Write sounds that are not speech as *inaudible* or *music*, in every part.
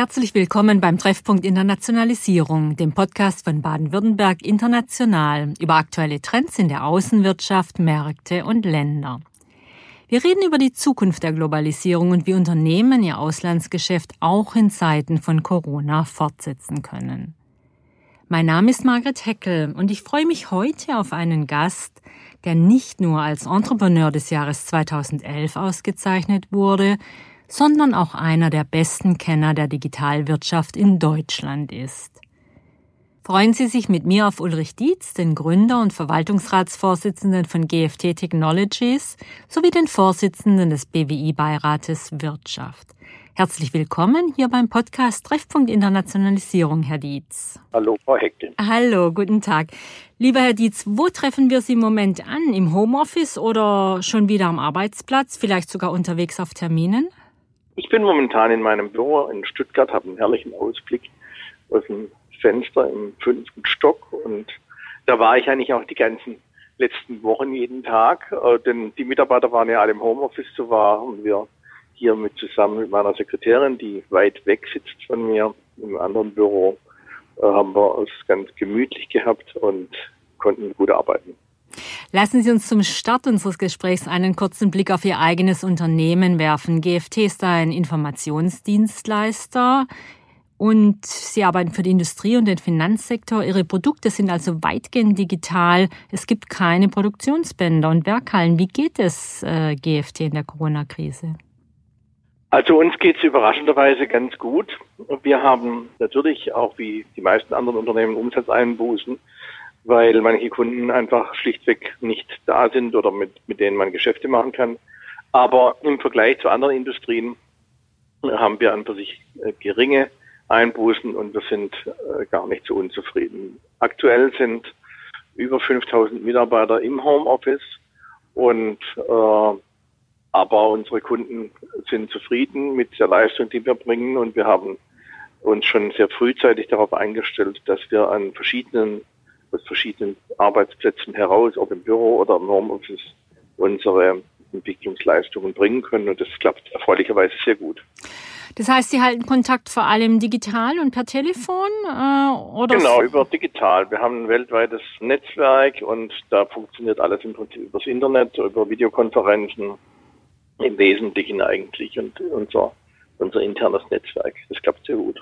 Herzlich willkommen beim Treffpunkt Internationalisierung, dem Podcast von Baden-Württemberg International über aktuelle Trends in der Außenwirtschaft, Märkte und Länder. Wir reden über die Zukunft der Globalisierung und wie Unternehmen ihr Auslandsgeschäft auch in Zeiten von Corona fortsetzen können. Mein Name ist Margret Heckel und ich freue mich heute auf einen Gast, der nicht nur als Entrepreneur des Jahres 2011 ausgezeichnet wurde, sondern auch einer der besten Kenner der Digitalwirtschaft in Deutschland ist. Freuen Sie sich mit mir auf Ulrich Dietz, den Gründer und Verwaltungsratsvorsitzenden von GFT Technologies sowie den Vorsitzenden des BWI-Beirates Wirtschaft. Herzlich willkommen hier beim Podcast Treffpunkt Internationalisierung, Herr Dietz. Hallo, Frau Heckel. Hallo, guten Tag. Lieber Herr Dietz, wo treffen wir Sie im Moment an? Im Homeoffice oder schon wieder am Arbeitsplatz? Vielleicht sogar unterwegs auf Terminen? Ich bin momentan in meinem Büro in Stuttgart, habe einen herrlichen Ausblick aus dem Fenster im fünften Stock und da war ich eigentlich auch die ganzen letzten Wochen jeden Tag, äh, denn die Mitarbeiter waren ja alle im Homeoffice, so waren wir hier mit zusammen mit meiner Sekretärin, die weit weg sitzt von mir im anderen Büro, äh, haben wir es ganz gemütlich gehabt und konnten gut arbeiten. Lassen Sie uns zum Start unseres Gesprächs einen kurzen Blick auf Ihr eigenes Unternehmen werfen. GFT ist ein Informationsdienstleister und Sie arbeiten für die Industrie und den Finanzsektor. Ihre Produkte sind also weitgehend digital. Es gibt keine Produktionsbänder und Werkhallen. Wie geht es äh, GFT in der Corona-Krise? Also uns geht es überraschenderweise ganz gut. Wir haben natürlich auch wie die meisten anderen Unternehmen Umsatzeinbußen weil manche Kunden einfach schlichtweg nicht da sind oder mit, mit denen man Geschäfte machen kann. Aber im Vergleich zu anderen Industrien haben wir an für sich äh, geringe Einbußen und wir sind äh, gar nicht so unzufrieden. Aktuell sind über 5000 Mitarbeiter im Homeoffice und äh, aber unsere Kunden sind zufrieden mit der Leistung, die wir bringen und wir haben uns schon sehr frühzeitig darauf eingestellt, dass wir an verschiedenen aus verschiedenen Arbeitsplätzen heraus, ob im Büro oder im Homeoffice, unsere Entwicklungsleistungen bringen können. Und das klappt erfreulicherweise sehr gut. Das heißt, Sie halten Kontakt vor allem digital und per Telefon? Äh, oder genau, über digital. Wir haben ein weltweites Netzwerk und da funktioniert alles im Prinzip übers Internet, über Videokonferenzen im Wesentlichen eigentlich und unser, unser internes Netzwerk. Das klappt sehr gut.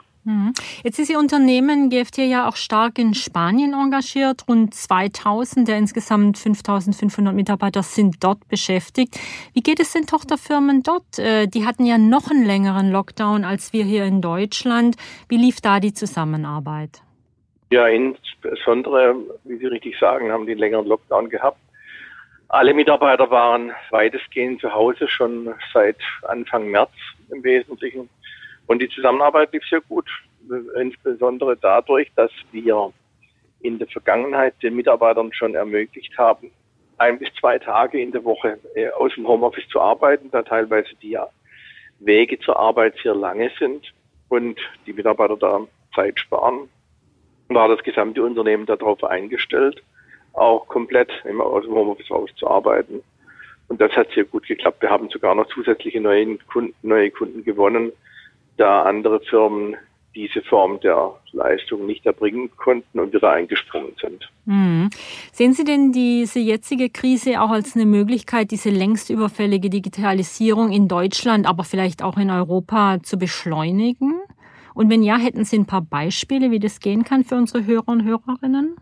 Jetzt ist Ihr Unternehmen GFT ja auch stark in Spanien engagiert. Rund 2000 der insgesamt 5500 Mitarbeiter sind dort beschäftigt. Wie geht es den Tochterfirmen dort? Äh, die hatten ja noch einen längeren Lockdown als wir hier in Deutschland. Wie lief da die Zusammenarbeit? Ja, insbesondere, wie Sie richtig sagen, haben die einen längeren Lockdown gehabt. Alle Mitarbeiter waren weitestgehend zu Hause schon seit Anfang März im Wesentlichen. Und die Zusammenarbeit lief sehr gut, insbesondere dadurch, dass wir in der Vergangenheit den Mitarbeitern schon ermöglicht haben, ein bis zwei Tage in der Woche äh, aus dem Homeoffice zu arbeiten, da teilweise die Wege zur Arbeit sehr lange sind und die Mitarbeiter da Zeit sparen, war das gesamte Unternehmen darauf eingestellt, auch komplett immer aus dem Homeoffice rauszuarbeiten. Und das hat sehr gut geklappt. Wir haben sogar noch zusätzliche neue Kunden, neue Kunden gewonnen, da andere Firmen diese Form der Leistung nicht erbringen konnten und wieder eingesprungen sind. Mhm. Sehen Sie denn diese jetzige Krise auch als eine Möglichkeit, diese längst überfällige Digitalisierung in Deutschland, aber vielleicht auch in Europa zu beschleunigen? Und wenn ja, hätten Sie ein paar Beispiele, wie das gehen kann für unsere Hörer und Hörerinnen?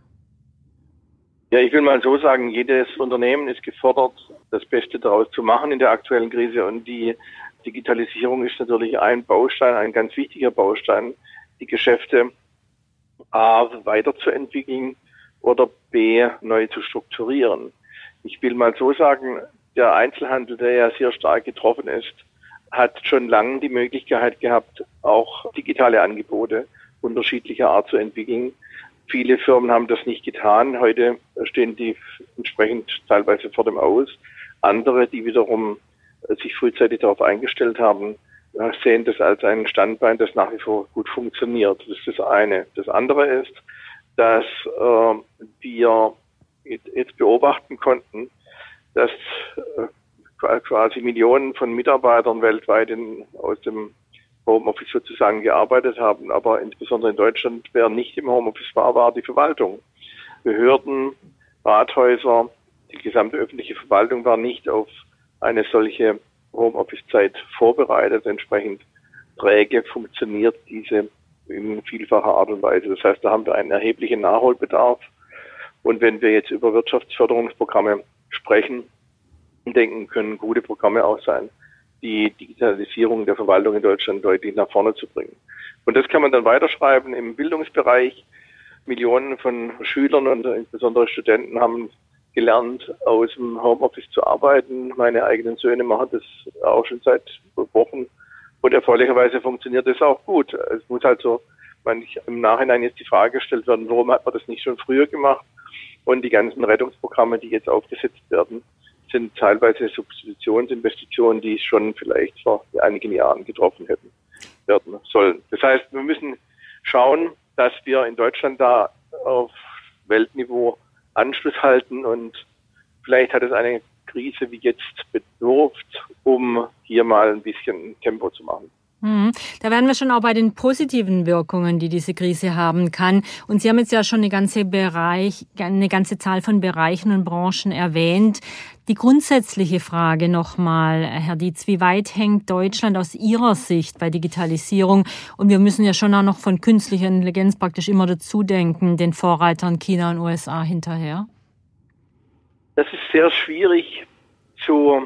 Ja, ich will mal so sagen, jedes Unternehmen ist gefordert, das Beste daraus zu machen in der aktuellen Krise und die Digitalisierung ist natürlich ein Baustein, ein ganz wichtiger Baustein, die Geschäfte A weiterzuentwickeln oder B neu zu strukturieren. Ich will mal so sagen, der Einzelhandel, der ja sehr stark getroffen ist, hat schon lange die Möglichkeit gehabt, auch digitale Angebote unterschiedlicher Art zu entwickeln. Viele Firmen haben das nicht getan. Heute stehen die entsprechend teilweise vor dem Aus. Andere, die wiederum sich frühzeitig darauf eingestellt haben, sehen das als ein Standbein, das nach wie vor gut funktioniert. Das ist das eine. Das andere ist, dass äh, wir jetzt beobachten konnten, dass äh, quasi Millionen von Mitarbeitern weltweit in, aus dem Homeoffice sozusagen gearbeitet haben, aber insbesondere in Deutschland, wer nicht im Homeoffice war, war die Verwaltung. Behörden, Rathäuser, die gesamte öffentliche Verwaltung war nicht auf eine solche Homeoffice-Zeit vorbereitet. Entsprechend träge funktioniert diese in vielfacher Art und Weise. Das heißt, da haben wir einen erheblichen Nachholbedarf. Und wenn wir jetzt über Wirtschaftsförderungsprogramme sprechen, denken, können gute Programme auch sein, die Digitalisierung der Verwaltung in Deutschland deutlich nach vorne zu bringen. Und das kann man dann weiterschreiben im Bildungsbereich. Millionen von Schülern und insbesondere Studenten haben gelernt, aus dem Homeoffice zu arbeiten. Meine eigenen Söhne machen das auch schon seit Wochen. Und erfreulicherweise funktioniert das auch gut. Es muss halt so, man im Nachhinein jetzt die Frage gestellt werden, warum hat man das nicht schon früher gemacht? Und die ganzen Rettungsprogramme, die jetzt aufgesetzt werden, sind teilweise Substitutionsinvestitionen, die schon vielleicht vor einigen Jahren getroffen hätten werden sollen. Das heißt, wir müssen schauen, dass wir in Deutschland da auf Weltniveau Anschluss halten und vielleicht hat es eine Krise wie jetzt bedurft, um hier mal ein bisschen Tempo zu machen. Mhm. Da wären wir schon auch bei den positiven Wirkungen, die diese Krise haben kann. Und Sie haben jetzt ja schon eine ganze Bereich, eine ganze Zahl von Bereichen und Branchen erwähnt. Die grundsätzliche Frage nochmal, Herr Dietz, wie weit hängt Deutschland aus Ihrer Sicht bei Digitalisierung? Und wir müssen ja schon auch noch von künstlicher Intelligenz praktisch immer dazu denken, den Vorreitern China und USA hinterher. Das ist sehr schwierig zu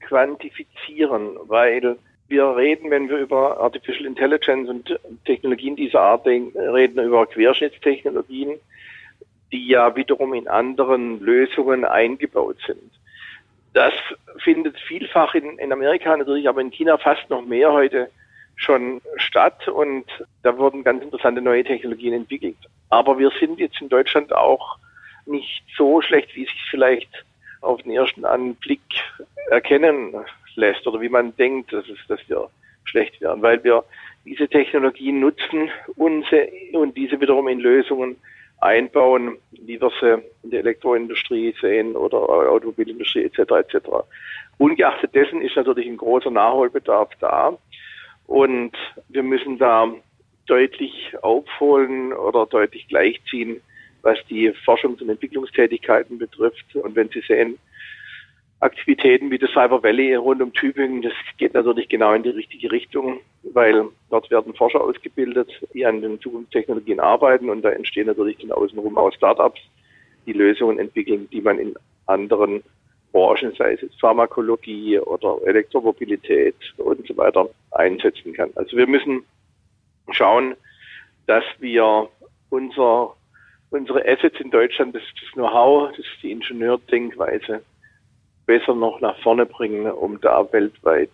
quantifizieren, weil wir reden, wenn wir über Artificial Intelligence und Technologien dieser Art reden, über Querschnittstechnologien, die ja wiederum in anderen Lösungen eingebaut sind. Das findet vielfach in, in Amerika natürlich, aber in China fast noch mehr heute schon statt und da wurden ganz interessante neue Technologien entwickelt. Aber wir sind jetzt in Deutschland auch nicht so schlecht, wie sich vielleicht auf den ersten Anblick erkennen lässt oder wie man denkt, dass, es, dass wir schlecht werden, weil wir diese Technologien nutzen und, und diese wiederum in Lösungen einbauen, wie wir sie in der Elektroindustrie sehen oder Automobilindustrie etc. etc. Ungeachtet dessen ist natürlich ein großer Nachholbedarf da und wir müssen da deutlich aufholen oder deutlich gleichziehen, was die Forschungs- und Entwicklungstätigkeiten betrifft. Und wenn Sie sehen, Aktivitäten wie das Cyber Valley rund um Tübingen, das geht natürlich genau in die richtige Richtung, weil dort werden Forscher ausgebildet, die an den Zukunftstechnologien arbeiten und da entstehen natürlich dann außenrum auch Startups, die Lösungen entwickeln, die man in anderen Branchen, sei es jetzt Pharmakologie oder Elektromobilität und so weiter, einsetzen kann. Also wir müssen schauen, dass wir unser, unsere Assets in Deutschland, das, das Know-how, das ist die Ingenieurdenkweise, besser noch nach vorne bringen, um da weltweit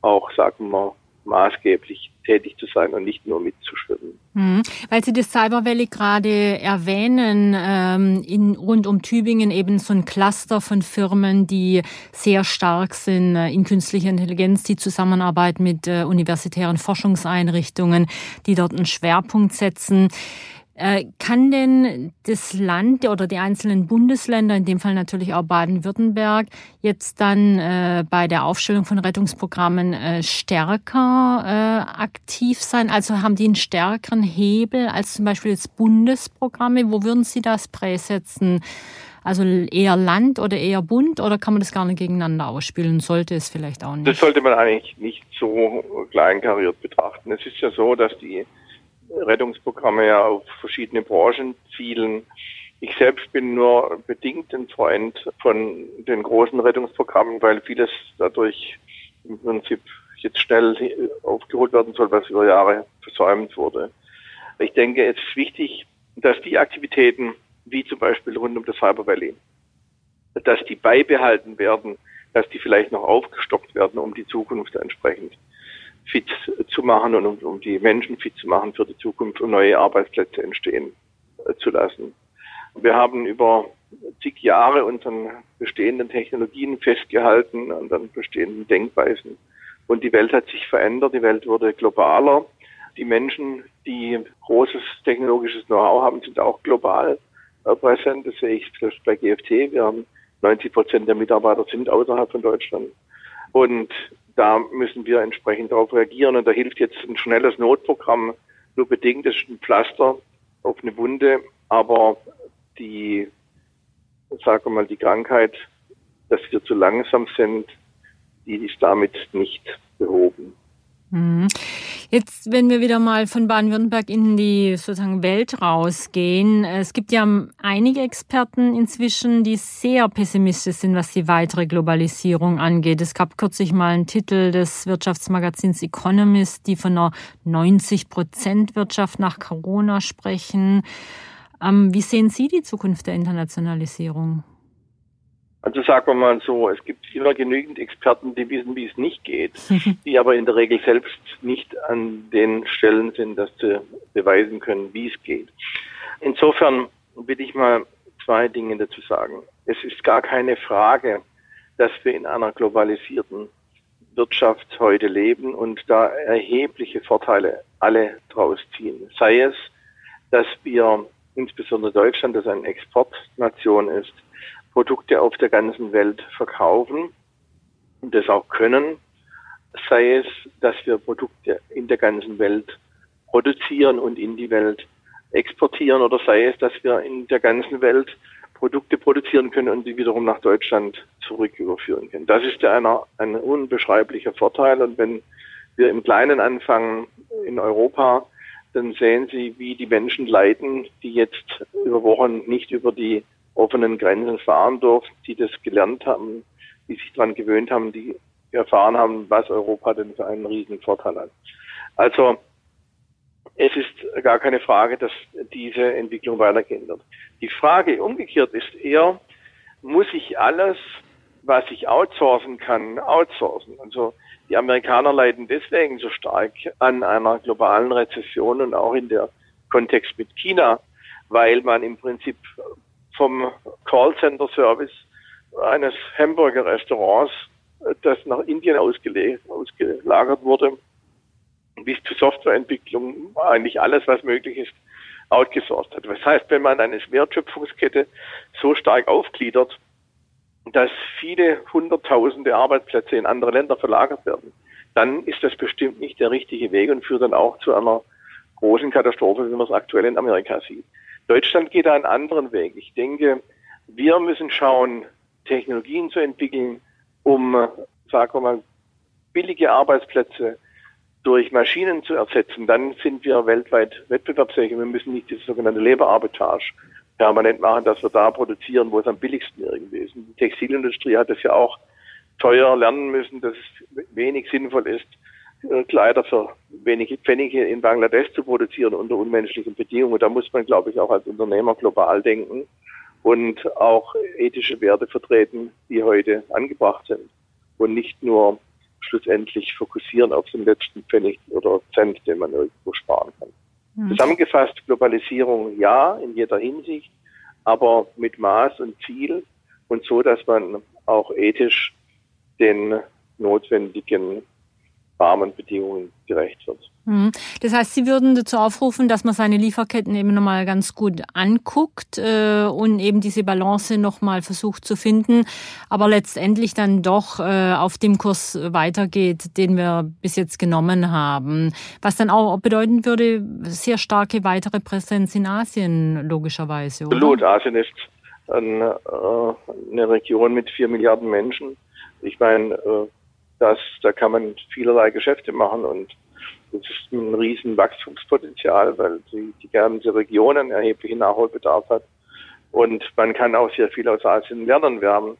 auch, sagen wir, maßgeblich tätig zu sein und nicht nur mitzuschwimmen. Hm. Weil Sie das Cyber Valley gerade erwähnen, ähm, in, rund um Tübingen eben so ein Cluster von Firmen, die sehr stark sind äh, in künstlicher Intelligenz, die Zusammenarbeit mit äh, universitären Forschungseinrichtungen, die dort einen Schwerpunkt setzen. Äh, kann denn das Land oder die einzelnen Bundesländer, in dem Fall natürlich auch Baden-Württemberg, jetzt dann äh, bei der Aufstellung von Rettungsprogrammen äh, stärker äh, aktiv sein? Also haben die einen stärkeren Hebel als zum Beispiel jetzt Bundesprogramme? Wo würden Sie das präsetzen? Also eher Land oder eher Bund oder kann man das gar nicht gegeneinander ausspielen? Sollte es vielleicht auch nicht? Das sollte man eigentlich nicht so kleinkariert betrachten. Es ist ja so, dass die Rettungsprogramme ja auf verschiedene Branchen zielen. Ich selbst bin nur bedingt ein Freund von den großen Rettungsprogrammen, weil vieles dadurch im Prinzip jetzt schnell aufgeholt werden soll, was über Jahre versäumt wurde. Ich denke, es ist wichtig, dass die Aktivitäten, wie zum Beispiel rund um das Cyber Valley, dass die beibehalten werden, dass die vielleicht noch aufgestockt werden, um die Zukunft entsprechend fit zu machen und um, um die Menschen fit zu machen für die Zukunft und neue Arbeitsplätze entstehen äh, zu lassen. Wir haben über zig Jahre unseren bestehenden Technologien festgehalten, an den bestehenden Denkweisen. Und die Welt hat sich verändert, die Welt wurde globaler. Die Menschen, die großes technologisches Know-how haben, sind auch global äh, präsent. Das sehe ich selbst bei GFT. Wir haben 90 Prozent der Mitarbeiter sind außerhalb von Deutschland. Und da müssen wir entsprechend darauf reagieren. Und da hilft jetzt ein schnelles Notprogramm nur bedingt. Das ist ein Pflaster auf eine Wunde, aber die, sagen wir mal, die Krankheit, dass wir zu langsam sind, die ist damit nicht. Jetzt, wenn wir wieder mal von Baden-Württemberg in die sozusagen Welt rausgehen, es gibt ja einige Experten inzwischen, die sehr pessimistisch sind, was die weitere Globalisierung angeht. Es gab kürzlich mal einen Titel des Wirtschaftsmagazins Economist, die von einer 90 Prozent Wirtschaft nach Corona sprechen. Ähm, wie sehen Sie die Zukunft der Internationalisierung? Also sagen wir mal so, es gibt immer genügend Experten, die wissen, wie es nicht geht, *laughs* die aber in der Regel selbst nicht an den Stellen sind, dass sie beweisen können, wie es geht. Insofern will ich mal zwei Dinge dazu sagen. Es ist gar keine Frage, dass wir in einer globalisierten Wirtschaft heute leben und da erhebliche Vorteile alle draus ziehen. Sei es, dass wir insbesondere Deutschland, das eine Exportnation ist, Produkte auf der ganzen Welt verkaufen und das auch können, sei es, dass wir Produkte in der ganzen Welt produzieren und in die Welt exportieren oder sei es, dass wir in der ganzen Welt Produkte produzieren können und die wiederum nach Deutschland zurück überführen können. Das ist ja einer, ein unbeschreiblicher Vorteil und wenn wir im Kleinen anfangen in Europa, dann sehen Sie, wie die Menschen leiden, die jetzt über Wochen nicht über die offenen Grenzen fahren durften, die das gelernt haben, die sich daran gewöhnt haben, die erfahren haben, was Europa denn für einen riesen Vorteil hat. Also es ist gar keine Frage, dass diese Entwicklung weitergehen wird. Die Frage umgekehrt ist eher, muss ich alles, was ich outsourcen kann, outsourcen? Also die Amerikaner leiden deswegen so stark an einer globalen Rezession und auch in der Kontext mit China, weil man im Prinzip vom Callcenter-Service eines Hamburger-Restaurants, das nach Indien ausgelagert wurde, bis zur Softwareentwicklung eigentlich alles, was möglich ist, outgesourced hat. Das heißt, wenn man eine Wertschöpfungskette so stark aufgliedert, dass viele hunderttausende Arbeitsplätze in andere Länder verlagert werden, dann ist das bestimmt nicht der richtige Weg und führt dann auch zu einer großen Katastrophe, wie man es aktuell in Amerika sieht. Deutschland geht einen anderen Weg. Ich denke, wir müssen schauen, Technologien zu entwickeln, um, sagen wir mal, billige Arbeitsplätze durch Maschinen zu ersetzen. Dann sind wir weltweit wettbewerbsfähig. Wir müssen nicht diese sogenannte Leberarbitrage permanent machen, dass wir da produzieren, wo es am billigsten irgendwie ist. Die Textilindustrie hat das ja auch teuer lernen müssen, dass es wenig sinnvoll ist, äh, Kleider für wenige Pfennige in Bangladesch zu produzieren unter unmenschlichen Bedingungen. Da muss man, glaube ich, auch als Unternehmer global denken und auch ethische Werte vertreten, die heute angebracht sind und nicht nur schlussendlich fokussieren auf den letzten Pfennig oder Cent, den man irgendwo sparen kann. Mhm. Zusammengefasst, Globalisierung ja, in jeder Hinsicht, aber mit Maß und Ziel und so, dass man auch ethisch den notwendigen Rahmenbedingungen gerecht wird. Mhm. Das heißt, Sie würden dazu aufrufen, dass man seine Lieferketten eben nochmal ganz gut anguckt äh, und eben diese Balance nochmal versucht zu finden, aber letztendlich dann doch äh, auf dem Kurs weitergeht, den wir bis jetzt genommen haben. Was dann auch bedeuten würde, sehr starke weitere Präsenz in Asien, logischerweise. Oder? Absolut. Asien ist eine, äh, eine Region mit vier Milliarden Menschen. Ich meine, äh, das, da kann man vielerlei Geschäfte machen und das ist ein riesen Wachstumspotenzial, weil die, die ganze Region einen erheblichen Nachholbedarf hat. Und man kann auch sehr viel aus Asien lernen. Wir haben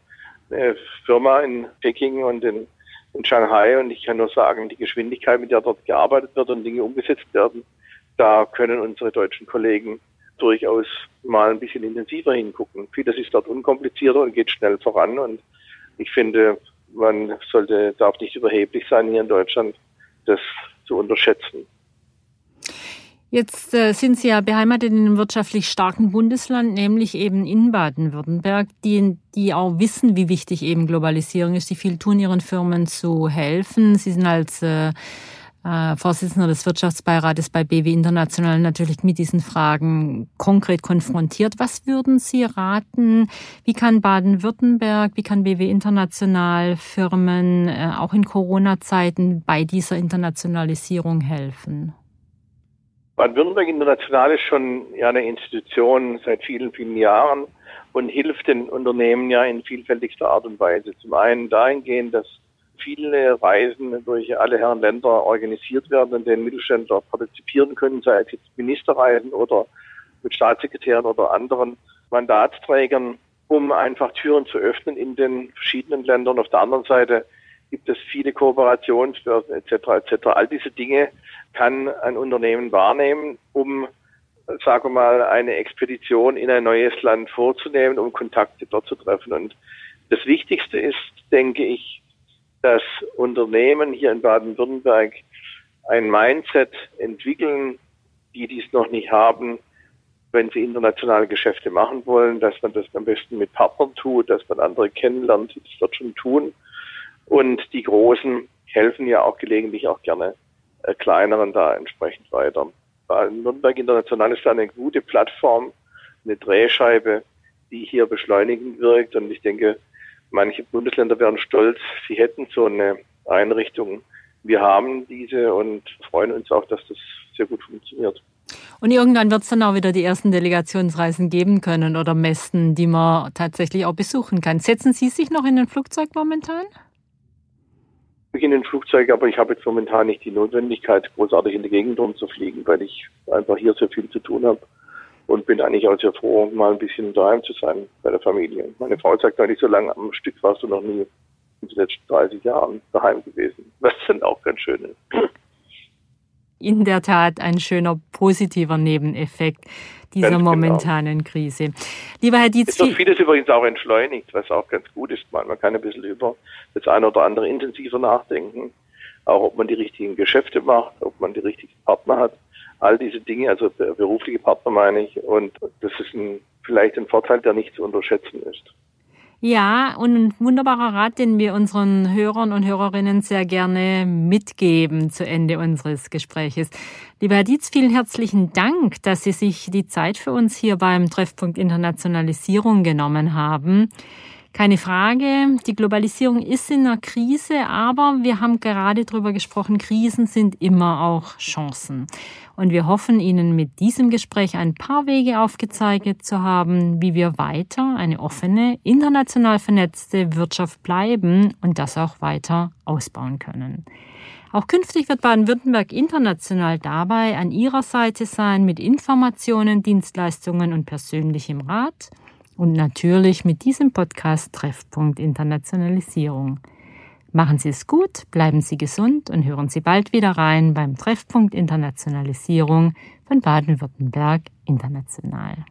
eine Firma in Peking und in, in Shanghai und ich kann nur sagen, die Geschwindigkeit, mit der dort gearbeitet wird und Dinge umgesetzt werden, da können unsere deutschen Kollegen durchaus mal ein bisschen intensiver hingucken. Vieles ist dort unkomplizierter und geht schnell voran und ich finde, man sollte, darf nicht überheblich sein, hier in Deutschland das zu unterschätzen. Jetzt äh, sind Sie ja beheimatet in einem wirtschaftlich starken Bundesland, nämlich eben in Baden-Württemberg, die, die auch wissen, wie wichtig eben Globalisierung ist, die viel tun, ihren Firmen zu helfen. Sie sind als äh, äh, Vorsitzender des Wirtschaftsbeirates bei BW International natürlich mit diesen Fragen konkret konfrontiert. Was würden Sie raten? Wie kann Baden-Württemberg, wie kann BW International Firmen äh, auch in Corona-Zeiten bei dieser Internationalisierung helfen? Baden-Württemberg International ist schon ja eine Institution seit vielen, vielen Jahren und hilft den Unternehmen ja in vielfältigster Art und Weise. Zum einen dahingehend, dass viele Reisen durch alle Herren Länder organisiert werden, in denen Mittelständler partizipieren können, sei es jetzt Ministerreisen oder mit Staatssekretären oder anderen Mandatsträgern, um einfach Türen zu öffnen in den verschiedenen Ländern. Auf der anderen Seite gibt es viele Kooperationsbörsen etc. etc. All diese Dinge kann ein Unternehmen wahrnehmen, um sagen wir mal, eine Expedition in ein neues Land vorzunehmen, um Kontakte dort zu treffen. Und das Wichtigste ist, denke ich, dass Unternehmen hier in Baden-Württemberg ein Mindset entwickeln, die dies noch nicht haben, wenn sie internationale Geschäfte machen wollen, dass man das am besten mit Partnern tut, dass man andere kennenlernt, die das dort schon tun. Und die Großen helfen ja auch gelegentlich auch gerne äh, kleineren da entsprechend weiter. Baden-Württemberg International ist eine gute Plattform, eine Drehscheibe, die hier beschleunigend wirkt. Und ich denke, Manche Bundesländer wären stolz, sie hätten so eine Einrichtung. Wir haben diese und freuen uns auch, dass das sehr gut funktioniert. Und irgendwann wird es dann auch wieder die ersten Delegationsreisen geben können oder Messen, die man tatsächlich auch besuchen kann. Setzen Sie sich noch in ein Flugzeug momentan? Ich in ein Flugzeug, aber ich habe jetzt momentan nicht die Notwendigkeit, großartig in die Gegend rumzufliegen, weil ich einfach hier so viel zu tun habe und bin eigentlich auch sehr froh, mal ein bisschen daheim zu sein bei der Familie. Meine Frau sagt neulich, so lange am Stück warst du noch nie in den letzten 30 Jahren daheim gewesen, *laughs* was dann auch ganz schön ist. In der Tat ein schöner positiver Nebeneffekt dieser ganz genau. momentanen genau. Krise. Lieber Herr Dietz. Es wird vieles übrigens auch entschleunigt, was auch ganz gut ist. Man kann ein bisschen über das eine oder andere intensiver nachdenken. Auch ob man die richtigen Geschäfte macht, ob man die richtigen Partner hat all diese Dinge, also berufliche Partner meine ich, und das ist ein, vielleicht ein Vorteil, der nicht zu unterschätzen ist. Ja, und ein wunderbarer Rat, den wir unseren Hörern und Hörerinnen sehr gerne mitgeben zu Ende unseres Gespräches. Lieber Herr Dietz, vielen herzlichen Dank, dass Sie sich die Zeit für uns hier beim Treffpunkt Internationalisierung genommen haben. Keine Frage, die Globalisierung ist in einer Krise, aber wir haben gerade darüber gesprochen, Krisen sind immer auch Chancen. Und wir hoffen Ihnen mit diesem Gespräch ein paar Wege aufgezeigt zu haben, wie wir weiter eine offene, international vernetzte Wirtschaft bleiben und das auch weiter ausbauen können. Auch künftig wird Baden-Württemberg international dabei an Ihrer Seite sein mit Informationen, Dienstleistungen und persönlichem Rat und natürlich mit diesem Podcast Treffpunkt Internationalisierung. Machen Sie es gut, bleiben Sie gesund und hören Sie bald wieder rein beim Treffpunkt Internationalisierung von Baden-Württemberg International.